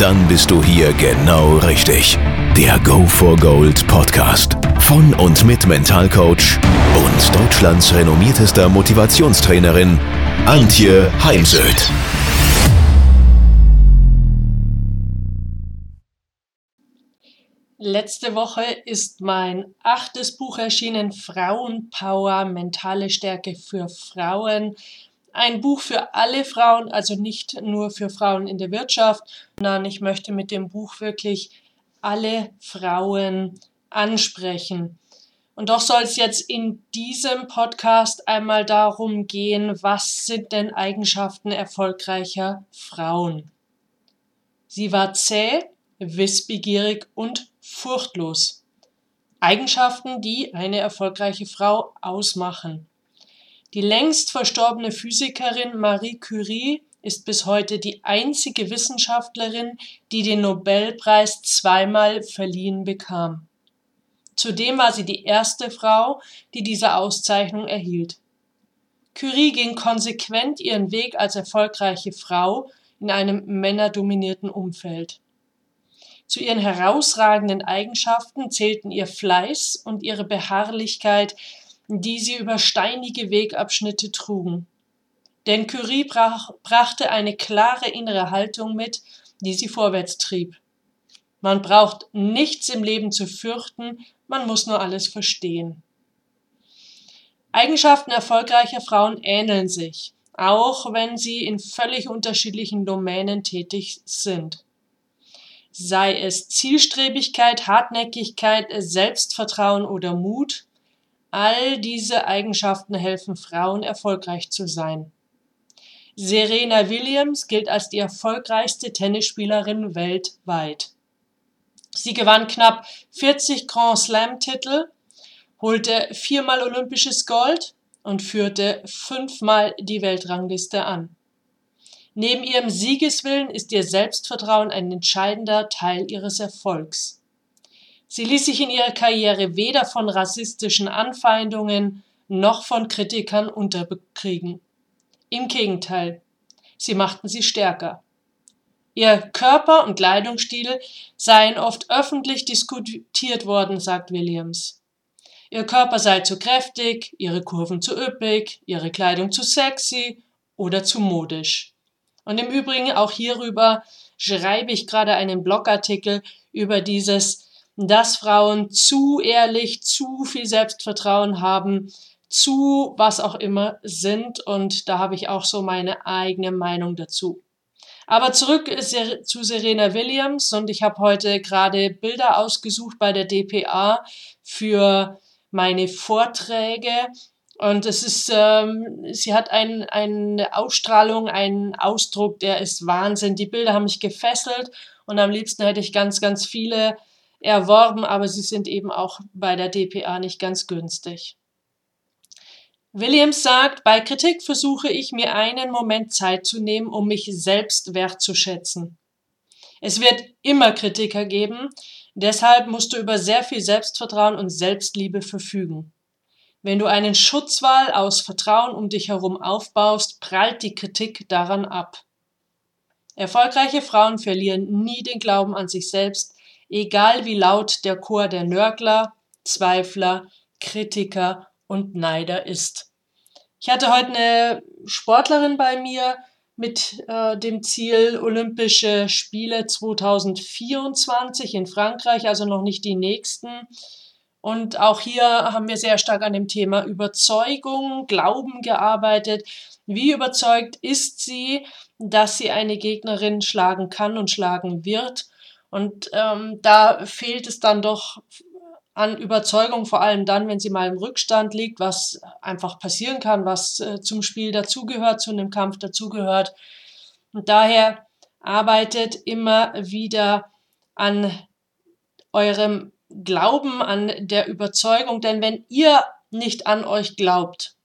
Dann bist du hier genau richtig. Der Go for Gold Podcast von und mit Mentalcoach und Deutschlands renommiertester Motivationstrainerin Antje Heimsöth. Letzte Woche ist mein achtes Buch erschienen, Frauenpower, mentale Stärke für Frauen. Ein Buch für alle Frauen, also nicht nur für Frauen in der Wirtschaft, sondern ich möchte mit dem Buch wirklich alle Frauen ansprechen. Und doch soll es jetzt in diesem Podcast einmal darum gehen, was sind denn Eigenschaften erfolgreicher Frauen? Sie war zäh, wissbegierig und furchtlos. Eigenschaften, die eine erfolgreiche Frau ausmachen. Die längst verstorbene Physikerin Marie Curie ist bis heute die einzige Wissenschaftlerin, die den Nobelpreis zweimal verliehen bekam. Zudem war sie die erste Frau, die diese Auszeichnung erhielt. Curie ging konsequent ihren Weg als erfolgreiche Frau in einem männerdominierten Umfeld. Zu ihren herausragenden Eigenschaften zählten ihr Fleiß und ihre Beharrlichkeit, die sie über steinige Wegabschnitte trugen. Denn Curie brach, brachte eine klare innere Haltung mit, die sie vorwärts trieb. Man braucht nichts im Leben zu fürchten, man muss nur alles verstehen. Eigenschaften erfolgreicher Frauen ähneln sich, auch wenn sie in völlig unterschiedlichen Domänen tätig sind. Sei es Zielstrebigkeit, Hartnäckigkeit, Selbstvertrauen oder Mut, all diese Eigenschaften helfen Frauen erfolgreich zu sein. Serena Williams gilt als die erfolgreichste Tennisspielerin weltweit. Sie gewann knapp 40 Grand Slam-Titel, holte viermal olympisches Gold und führte fünfmal die Weltrangliste an. Neben ihrem Siegeswillen ist ihr Selbstvertrauen ein entscheidender Teil ihres Erfolgs. Sie ließ sich in ihrer Karriere weder von rassistischen Anfeindungen noch von Kritikern unterbekriegen. Im Gegenteil, sie machten sie stärker. Ihr Körper und Kleidungsstil seien oft öffentlich diskutiert worden, sagt Williams. Ihr Körper sei zu kräftig, ihre Kurven zu üppig, ihre Kleidung zu sexy oder zu modisch. Und im Übrigen auch hierüber schreibe ich gerade einen Blogartikel über dieses, dass Frauen zu ehrlich, zu viel Selbstvertrauen haben, zu was auch immer sind. Und da habe ich auch so meine eigene Meinung dazu. Aber zurück zu Serena Williams und ich habe heute gerade Bilder ausgesucht bei der DPA für meine Vorträge. Und es ist, ähm, sie hat ein, eine Ausstrahlung, einen Ausdruck, der ist Wahnsinn. Die Bilder haben mich gefesselt und am liebsten hätte ich ganz, ganz viele erworben, aber sie sind eben auch bei der DPA nicht ganz günstig. Williams sagt, bei Kritik versuche ich mir einen Moment Zeit zu nehmen, um mich selbst wertzuschätzen. Es wird immer Kritiker geben, deshalb musst du über sehr viel Selbstvertrauen und Selbstliebe verfügen. Wenn du einen Schutzwall aus Vertrauen um dich herum aufbaust, prallt die Kritik daran ab. Erfolgreiche Frauen verlieren nie den Glauben an sich selbst, egal wie laut der Chor der Nörgler, Zweifler, Kritiker und Neider ist. Ich hatte heute eine Sportlerin bei mir mit äh, dem Ziel Olympische Spiele 2024 in Frankreich, also noch nicht die nächsten. Und auch hier haben wir sehr stark an dem Thema Überzeugung, Glauben gearbeitet. Wie überzeugt ist sie, dass sie eine Gegnerin schlagen kann und schlagen wird? Und ähm, da fehlt es dann doch an Überzeugung, vor allem dann, wenn sie mal im Rückstand liegt, was einfach passieren kann, was äh, zum Spiel dazugehört, zu einem Kampf dazugehört. Und daher arbeitet immer wieder an eurem Glauben, an der Überzeugung, denn wenn ihr nicht an euch glaubt,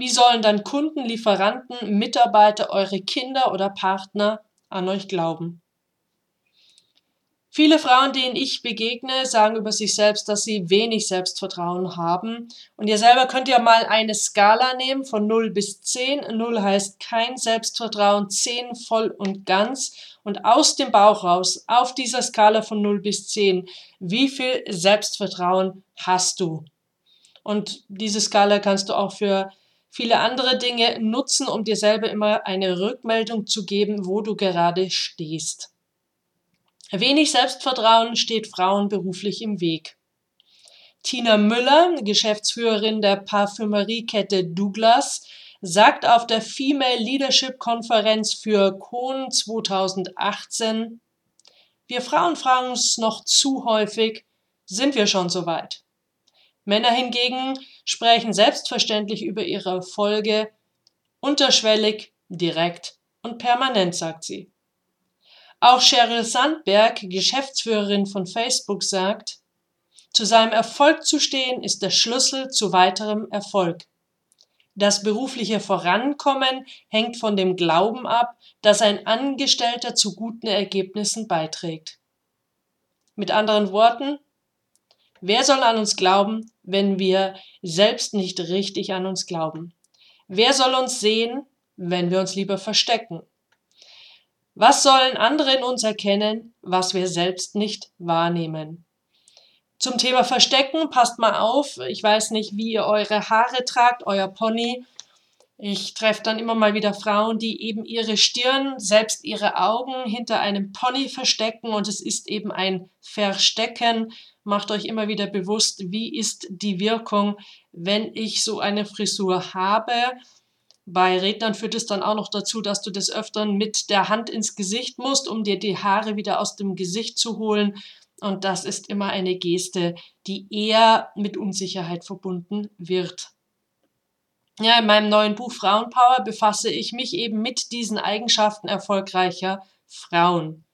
Wie sollen dann Kunden, Lieferanten, Mitarbeiter, eure Kinder oder Partner an euch glauben? Viele Frauen, denen ich begegne, sagen über sich selbst, dass sie wenig Selbstvertrauen haben. Und ihr selber könnt ja mal eine Skala nehmen von 0 bis 10. 0 heißt kein Selbstvertrauen, 10 voll und ganz. Und aus dem Bauch raus, auf dieser Skala von 0 bis 10, wie viel Selbstvertrauen hast du? Und diese Skala kannst du auch für viele andere Dinge nutzen, um dir selber immer eine Rückmeldung zu geben, wo du gerade stehst. Wenig Selbstvertrauen steht Frauen beruflich im Weg. Tina Müller, Geschäftsführerin der Parfümeriekette Douglas, sagt auf der Female Leadership Konferenz für Kohn 2018, wir Frauen fragen uns noch zu häufig, sind wir schon so weit? Männer hingegen sprechen selbstverständlich über ihre Erfolge, unterschwellig, direkt und permanent, sagt sie. Auch Sheryl Sandberg, Geschäftsführerin von Facebook, sagt, zu seinem Erfolg zu stehen ist der Schlüssel zu weiterem Erfolg. Das berufliche Vorankommen hängt von dem Glauben ab, dass ein Angestellter zu guten Ergebnissen beiträgt. Mit anderen Worten, wer soll an uns glauben, wenn wir selbst nicht richtig an uns glauben? Wer soll uns sehen, wenn wir uns lieber verstecken? Was sollen andere in uns erkennen, was wir selbst nicht wahrnehmen? Zum Thema Verstecken, passt mal auf. Ich weiß nicht, wie ihr eure Haare tragt, euer Pony. Ich treffe dann immer mal wieder Frauen, die eben ihre Stirn, selbst ihre Augen hinter einem Pony verstecken und es ist eben ein Verstecken. Macht euch immer wieder bewusst, wie ist die Wirkung, wenn ich so eine Frisur habe bei Rednern führt es dann auch noch dazu, dass du des Öfteren mit der Hand ins Gesicht musst, um dir die Haare wieder aus dem Gesicht zu holen. Und das ist immer eine Geste, die eher mit Unsicherheit verbunden wird. Ja, in meinem neuen Buch Frauenpower befasse ich mich eben mit diesen Eigenschaften erfolgreicher Frauen.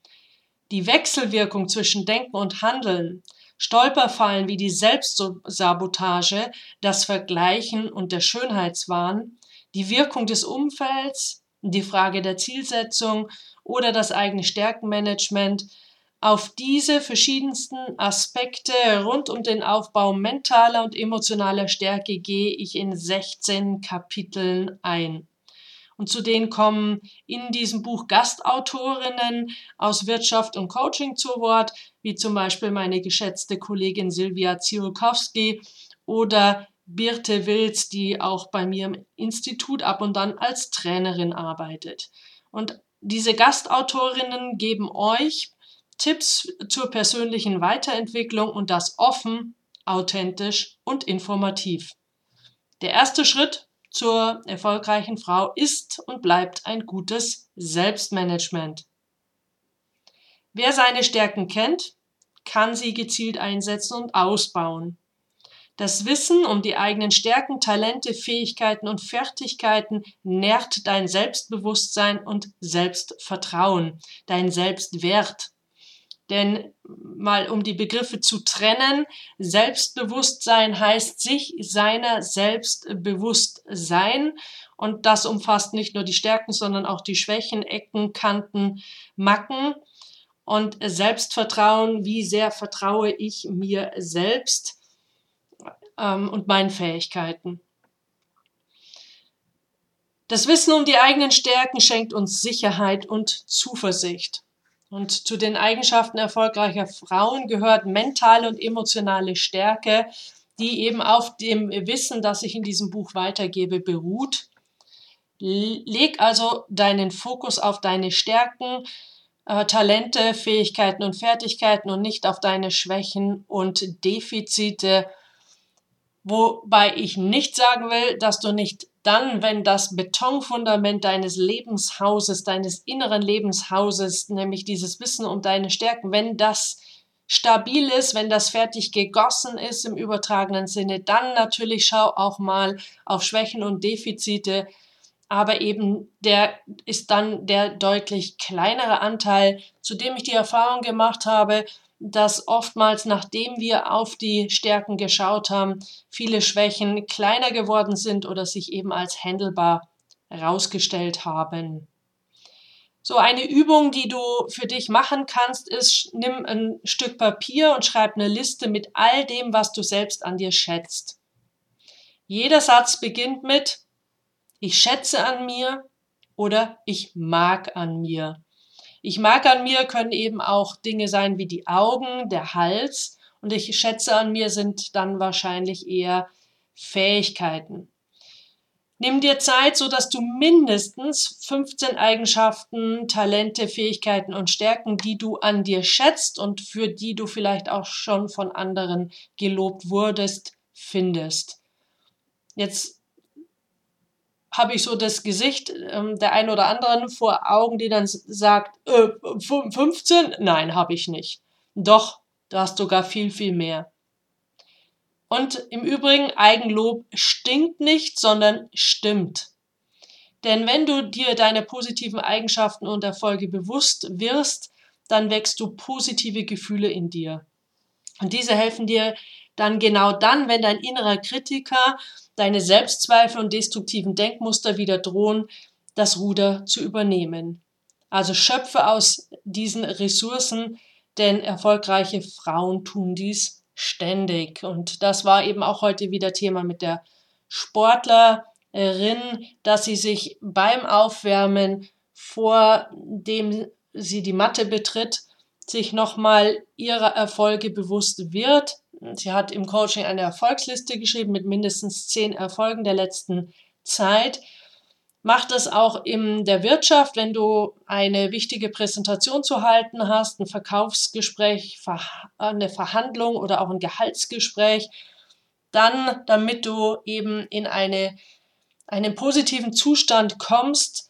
Die Wechselwirkung zwischen Denken und Handeln, Stolperfallen wie die Selbstsabotage, das Vergleichen und der Schönheitswahn die Wirkung des Umfelds, die Frage der Zielsetzung oder das eigene Stärkenmanagement. Auf diese verschiedensten Aspekte rund um den Aufbau mentaler und emotionaler Stärke gehe ich in 16 Kapiteln ein. Und zu denen kommen in diesem Buch Gastautorinnen aus Wirtschaft und Coaching zu Wort, wie zum Beispiel meine geschätzte Kollegin Silvia Ziolkowski oder Birte Wilz, die auch bei mir im Institut ab und dann als Trainerin arbeitet. Und diese Gastautorinnen geben euch Tipps zur persönlichen Weiterentwicklung und das offen, authentisch und informativ. Der erste Schritt zur erfolgreichen Frau ist und bleibt ein gutes Selbstmanagement. Wer seine Stärken kennt, kann sie gezielt einsetzen und ausbauen. Das Wissen um die eigenen Stärken, Talente, Fähigkeiten und Fertigkeiten nährt dein Selbstbewusstsein und Selbstvertrauen, dein Selbstwert. Denn mal um die Begriffe zu trennen, Selbstbewusstsein heißt sich seiner selbst bewusst sein. Und das umfasst nicht nur die Stärken, sondern auch die Schwächen, Ecken, Kanten, Macken. Und Selbstvertrauen, wie sehr vertraue ich mir selbst? Ähm, und meinen Fähigkeiten. Das Wissen um die eigenen Stärken schenkt uns Sicherheit und Zuversicht. Und zu den Eigenschaften erfolgreicher Frauen gehört mentale und emotionale Stärke, die eben auf dem Wissen, das ich in diesem Buch weitergebe, beruht. Leg also deinen Fokus auf deine Stärken, äh, Talente, Fähigkeiten und Fertigkeiten und nicht auf deine Schwächen und Defizite Wobei ich nicht sagen will, dass du nicht dann, wenn das Betonfundament deines Lebenshauses, deines inneren Lebenshauses, nämlich dieses Wissen um deine Stärken, wenn das stabil ist, wenn das fertig gegossen ist im übertragenen Sinne, dann natürlich schau auch mal auf Schwächen und Defizite. Aber eben der ist dann der deutlich kleinere Anteil, zu dem ich die Erfahrung gemacht habe, dass oftmals, nachdem wir auf die Stärken geschaut haben, viele Schwächen kleiner geworden sind oder sich eben als handelbar herausgestellt haben. So eine Übung, die du für dich machen kannst, ist, nimm ein Stück Papier und schreib eine Liste mit all dem, was du selbst an dir schätzt. Jeder Satz beginnt mit ich schätze an mir oder ich mag an mir. Ich mag an mir können eben auch Dinge sein wie die Augen, der Hals und ich schätze an mir sind dann wahrscheinlich eher Fähigkeiten. Nimm dir Zeit, so dass du mindestens 15 Eigenschaften, Talente, Fähigkeiten und Stärken, die du an dir schätzt und für die du vielleicht auch schon von anderen gelobt wurdest, findest. Jetzt habe ich so das Gesicht ähm, der einen oder anderen vor Augen, die dann sagt, äh, 15? Nein, habe ich nicht. Doch, du hast sogar viel, viel mehr. Und im Übrigen, Eigenlob stinkt nicht, sondern stimmt. Denn wenn du dir deine positiven Eigenschaften und Erfolge bewusst wirst, dann wächst du positive Gefühle in dir. Und diese helfen dir dann genau dann, wenn dein innerer Kritiker, deine Selbstzweifel und destruktiven Denkmuster wieder drohen, das Ruder zu übernehmen. Also schöpfe aus diesen Ressourcen, denn erfolgreiche Frauen tun dies ständig. Und das war eben auch heute wieder Thema mit der Sportlerin, dass sie sich beim Aufwärmen, vor dem sie die Matte betritt, sich nochmal ihrer Erfolge bewusst wird. Sie hat im Coaching eine Erfolgsliste geschrieben mit mindestens zehn Erfolgen der letzten Zeit. Mach das auch in der Wirtschaft, wenn du eine wichtige Präsentation zu halten hast, ein Verkaufsgespräch, eine Verhandlung oder auch ein Gehaltsgespräch, dann, damit du eben in eine, einen positiven Zustand kommst,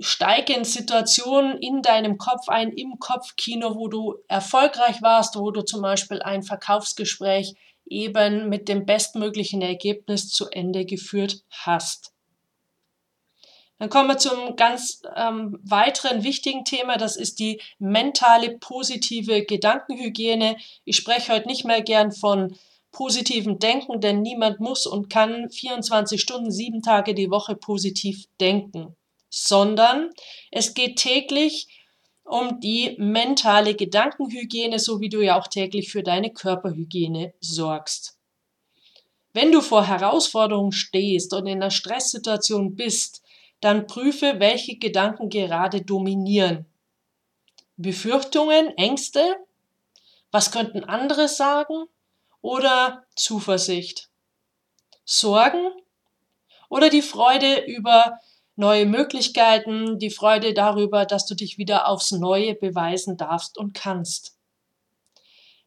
steige in Situationen in deinem Kopf ein, im Kopfkino, wo du erfolgreich warst, wo du zum Beispiel ein Verkaufsgespräch eben mit dem bestmöglichen Ergebnis zu Ende geführt hast. Dann kommen wir zum ganz ähm, weiteren wichtigen Thema, das ist die mentale positive Gedankenhygiene. Ich spreche heute nicht mehr gern von positivem Denken, denn niemand muss und kann 24 Stunden, sieben Tage die Woche positiv denken, sondern es geht täglich um die mentale Gedankenhygiene, so wie du ja auch täglich für deine Körperhygiene sorgst. Wenn du vor Herausforderungen stehst und in einer Stresssituation bist, dann prüfe, welche Gedanken gerade dominieren. Befürchtungen, Ängste, was könnten andere sagen oder Zuversicht. Sorgen oder die Freude über neue Möglichkeiten, die Freude darüber, dass du dich wieder aufs Neue beweisen darfst und kannst.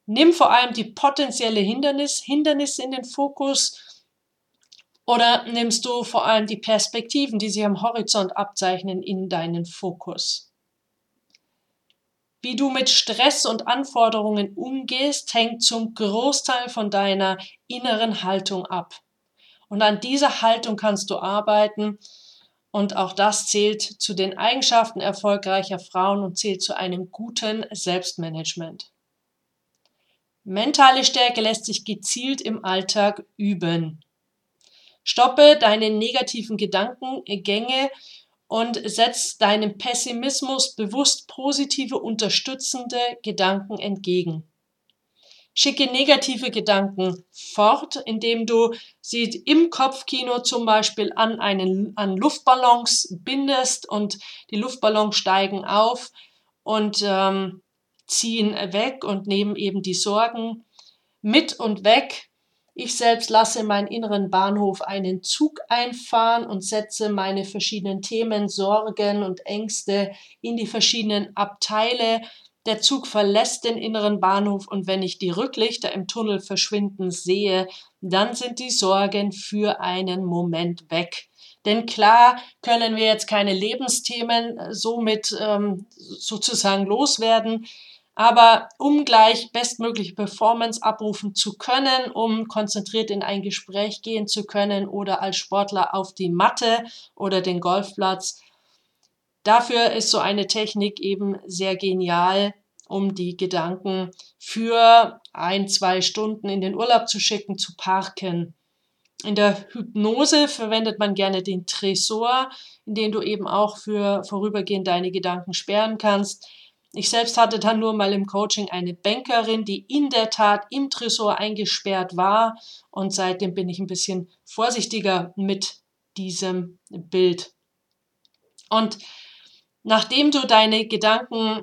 Nimm vor allem die potenzielle Hindernis, Hindernis in den Fokus oder nimmst du vor allem die Perspektiven, die sich am Horizont abzeichnen, in deinen Fokus? Wie du mit Stress und Anforderungen umgehst, hängt zum Großteil von deiner inneren Haltung ab. Und an dieser Haltung kannst du arbeiten. Und auch das zählt zu den Eigenschaften erfolgreicher Frauen und zählt zu einem guten Selbstmanagement. Mentale Stärke lässt sich gezielt im Alltag üben. Stoppe deine negativen Gedankengänge und setz deinem Pessimismus bewusst positive, unterstützende Gedanken entgegen. Schicke negative Gedanken fort, indem du sie im Kopfkino zum Beispiel an, einen, an Luftballons bindest und die Luftballons steigen auf und ähm, ziehen weg und nehmen eben die Sorgen mit und weg ich selbst lasse meinen inneren Bahnhof einen Zug einfahren und setze meine verschiedenen Themen, Sorgen und Ängste in die verschiedenen Abteile. Der Zug verlässt den inneren Bahnhof und wenn ich die Rücklichter im Tunnel verschwinden sehe, dann sind die Sorgen für einen Moment weg. Denn klar können wir jetzt keine Lebensthemen somit ähm, sozusagen loswerden. Aber um gleich bestmögliche Performance abrufen zu können, um konzentriert in ein Gespräch gehen zu können oder als Sportler auf die Matte oder den Golfplatz, dafür ist so eine Technik eben sehr genial um die Gedanken für ein, zwei Stunden in den Urlaub zu schicken, zu parken. In der Hypnose verwendet man gerne den Tresor, in den du eben auch für vorübergehend deine Gedanken sperren kannst. Ich selbst hatte dann nur mal im Coaching eine Bankerin, die in der Tat im Tresor eingesperrt war und seitdem bin ich ein bisschen vorsichtiger mit diesem Bild. Und nachdem du deine Gedanken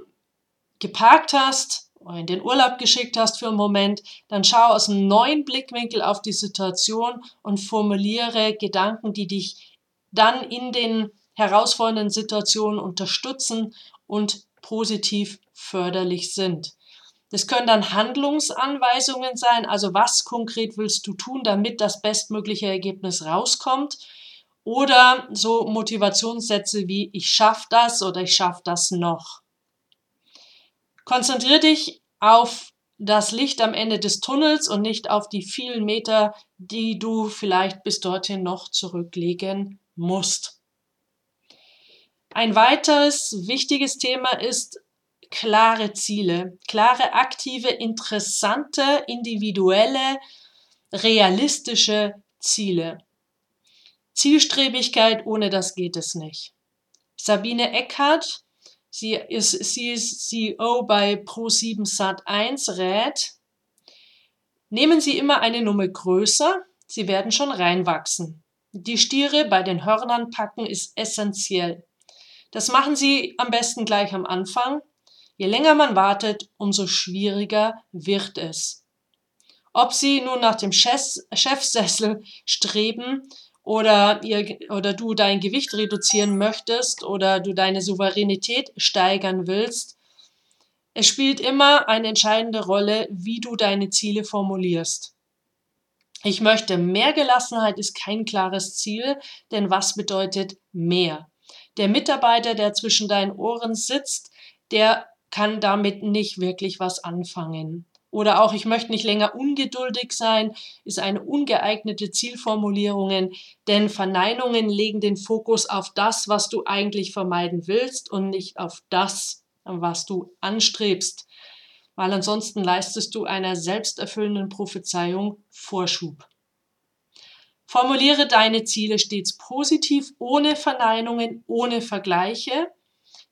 geparkt hast oder in den Urlaub geschickt hast für einen Moment, dann schau aus einem neuen Blickwinkel auf die Situation und formuliere Gedanken, die dich dann in den herausfordernden Situationen unterstützen und positiv förderlich sind. Das können dann Handlungsanweisungen sein, also was konkret willst du tun, damit das bestmögliche Ergebnis rauskommt. Oder so Motivationssätze wie ich schaffe das oder ich schaffe das noch. Konzentriere dich auf das Licht am Ende des Tunnels und nicht auf die vielen Meter, die du vielleicht bis dorthin noch zurücklegen musst. Ein weiteres wichtiges Thema ist klare Ziele, klare, aktive, interessante, individuelle, realistische Ziele. Zielstrebigkeit, ohne das geht es nicht. Sabine Eckhardt, sie ist, sie ist CEO bei Pro7 Sat1, rät, nehmen Sie immer eine Nummer größer, Sie werden schon reinwachsen. Die Stiere bei den Hörnern packen ist essentiell. Das machen Sie am besten gleich am Anfang. Je länger man wartet, umso schwieriger wird es. Ob Sie nun nach dem Chefsessel streben oder, ihr, oder du dein Gewicht reduzieren möchtest oder du deine Souveränität steigern willst, es spielt immer eine entscheidende Rolle, wie du deine Ziele formulierst. Ich möchte mehr Gelassenheit ist kein klares Ziel, denn was bedeutet mehr? der Mitarbeiter, der zwischen deinen Ohren sitzt, der kann damit nicht wirklich was anfangen. Oder auch, ich möchte nicht länger ungeduldig sein, ist eine ungeeignete Zielformulierung, denn Verneinungen legen den Fokus auf das, was du eigentlich vermeiden willst und nicht auf das, was du anstrebst, weil ansonsten leistest du einer selbsterfüllenden Prophezeiung Vorschub. Formuliere deine Ziele stets positiv, ohne Verneinungen, ohne Vergleiche.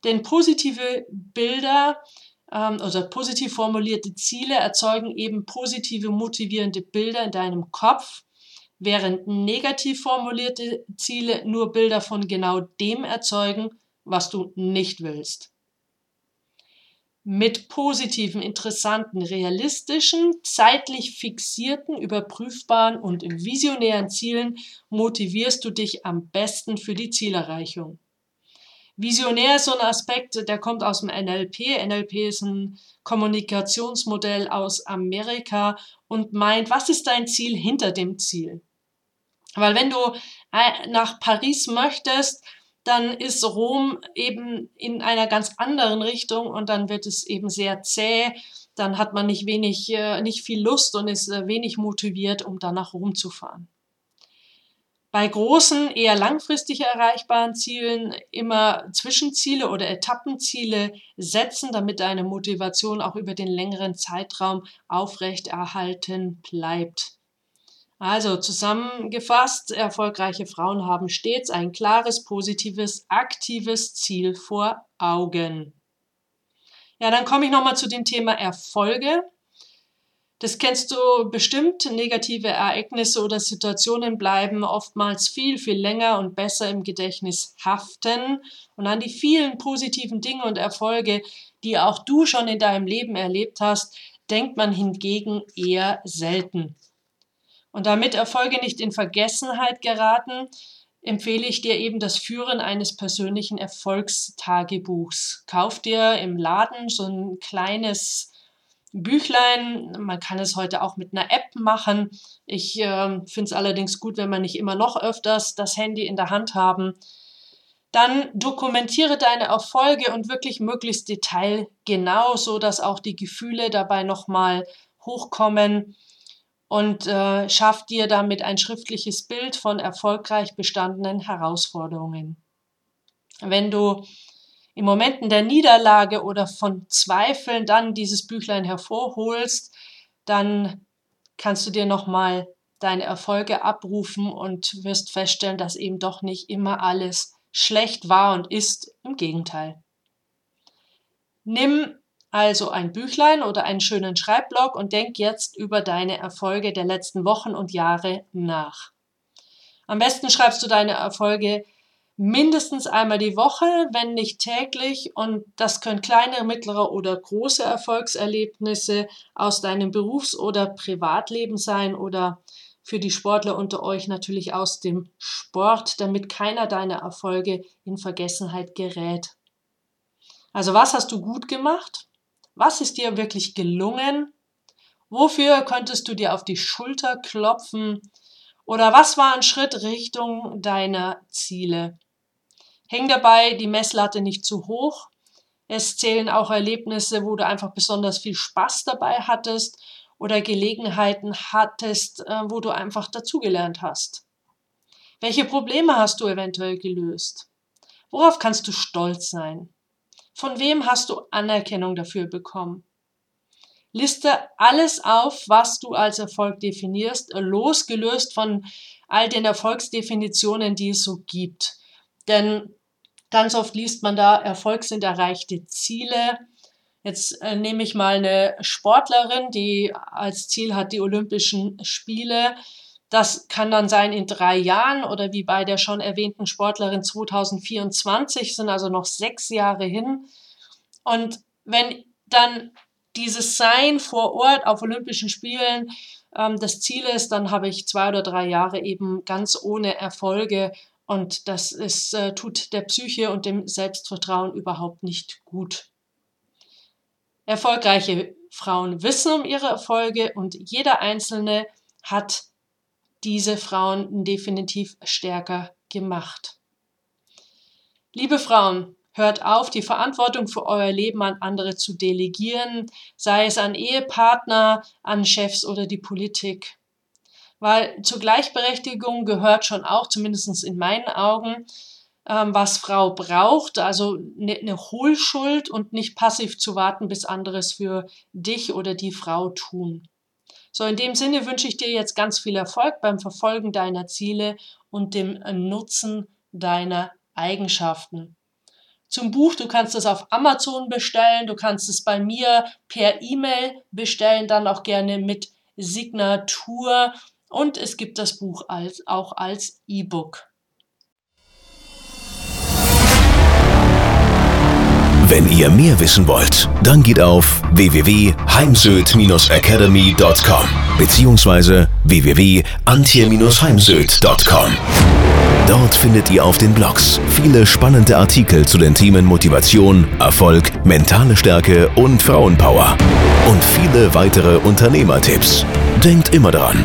Denn positive Bilder ähm, oder positiv formulierte Ziele erzeugen eben positive, motivierende Bilder in deinem Kopf, während negativ formulierte Ziele nur Bilder von genau dem erzeugen, was du nicht willst mit positiven, interessanten, realistischen, zeitlich fixierten, überprüfbaren und visionären Zielen motivierst du dich am besten für die Zielerreichung. Visionär ist so ein Aspekt, der kommt aus dem NLP. NLP ist ein Kommunikationsmodell aus Amerika und meint, was ist dein Ziel hinter dem Ziel? Weil wenn du äh, nach Paris möchtest, dann ist Rom eben in einer ganz anderen Richtung und dann wird es eben sehr zäh. Dann hat man nicht wenig, äh, nicht viel Lust und ist äh, wenig motiviert, um dann nach Rom zu fahren. Bei großen, eher langfristig erreichbaren Zielen immer Zwischenziele oder Etappenziele setzen, damit deine Motivation auch über den längeren Zeitraum aufrechterhalten bleibt. Also zusammengefasst, erfolgreiche Frauen haben stets ein klares, positives, aktives Ziel vor Augen. Ja, dann komme ich nochmal zu dem Thema Erfolge. Das kennst du bestimmt. Negative Ereignisse oder Situationen bleiben oftmals viel, viel länger und besser im Gedächtnis haften. Und an die vielen positiven Dinge und Erfolge, die auch du schon in deinem Leben erlebt hast, denkt man hingegen eher selten. Und damit Erfolge nicht in Vergessenheit geraten, empfehle ich dir eben das Führen eines persönlichen Erfolgstagebuchs. Kauf dir im Laden so ein kleines Büchlein. Man kann es heute auch mit einer App machen. Ich äh, finde es allerdings gut, wenn man nicht immer noch öfters das Handy in der Hand haben. Dann dokumentiere deine Erfolge und wirklich möglichst detailgenau, so dass auch die Gefühle dabei nochmal hochkommen und äh, schafft dir damit ein schriftliches Bild von erfolgreich bestandenen Herausforderungen. Wenn du in Momenten der Niederlage oder von Zweifeln dann dieses Büchlein hervorholst, dann kannst du dir nochmal deine Erfolge abrufen und wirst feststellen, dass eben doch nicht immer alles schlecht war und ist. Im Gegenteil. Nimm also ein Büchlein oder einen schönen Schreibblock und denk jetzt über deine Erfolge der letzten Wochen und Jahre nach. Am besten schreibst du deine Erfolge mindestens einmal die Woche, wenn nicht täglich. Und das können kleine, mittlere oder große Erfolgserlebnisse aus deinem Berufs- oder Privatleben sein oder für die Sportler unter euch natürlich aus dem Sport, damit keiner deiner Erfolge in Vergessenheit gerät. Also was hast du gut gemacht? Was ist dir wirklich gelungen? Wofür könntest du dir auf die Schulter klopfen? Oder was war ein Schritt Richtung deiner Ziele? Häng dabei die Messlatte nicht zu hoch. Es zählen auch Erlebnisse, wo du einfach besonders viel Spaß dabei hattest oder Gelegenheiten hattest, äh, wo du einfach dazugelernt hast. Welche Probleme hast du eventuell gelöst? Worauf kannst du stolz sein? Von wem hast du Anerkennung dafür bekommen? Liste alles auf, was du als Erfolg definierst, losgelöst von all den Erfolgsdefinitionen, die es so gibt. Denn ganz oft liest man da, Erfolg sind erreichte Ziele. Jetzt äh, nehme ich mal eine Sportlerin, die als Ziel hat die Olympischen Spiele. Das kann dann sein in drei Jahren oder wie bei der schon erwähnten Sportlerin 2024, sind also noch sechs Jahre hin. Und wenn dann dieses Sein vor Ort auf Olympischen Spielen ähm, das Ziel ist, dann habe ich zwei oder drei Jahre eben ganz ohne Erfolge und das ist, äh, tut der Psyche und dem Selbstvertrauen überhaupt nicht gut. Erfolgreiche Frauen wissen um ihre Erfolge und jeder einzelne hat diese Frauen definitiv stärker gemacht. Liebe Frauen, hört auf, die Verantwortung für euer Leben an andere zu delegieren, sei es an Ehepartner, an Chefs oder die Politik weil zur Gleichberechtigung gehört schon auch, zumindest in meinen Augen, ähm, was Frau braucht, also eine ne Hohlschuld und nicht passiv zu warten, bis anderes für dich oder die Frau tun. So, in dem Sinne wünsche ich dir jetzt ganz viel Erfolg beim Verfolgen deiner Ziele und dem Nutzen deiner Eigenschaften. Zum Buch, du kannst es auf Amazon bestellen, du kannst es bei mir per E-Mail bestellen, dann auch gerne mit Signatur und es gibt das Buch als, auch als E-Book. Wenn ihr mehr wissen wollt, dann geht auf www.heimsöd-academy.com bzw. www.antje-heimsöd.com. Dort findet ihr auf den Blogs viele spannende Artikel zu den Themen Motivation, Erfolg, mentale Stärke und Frauenpower und viele weitere Unternehmertipps. Denkt immer daran,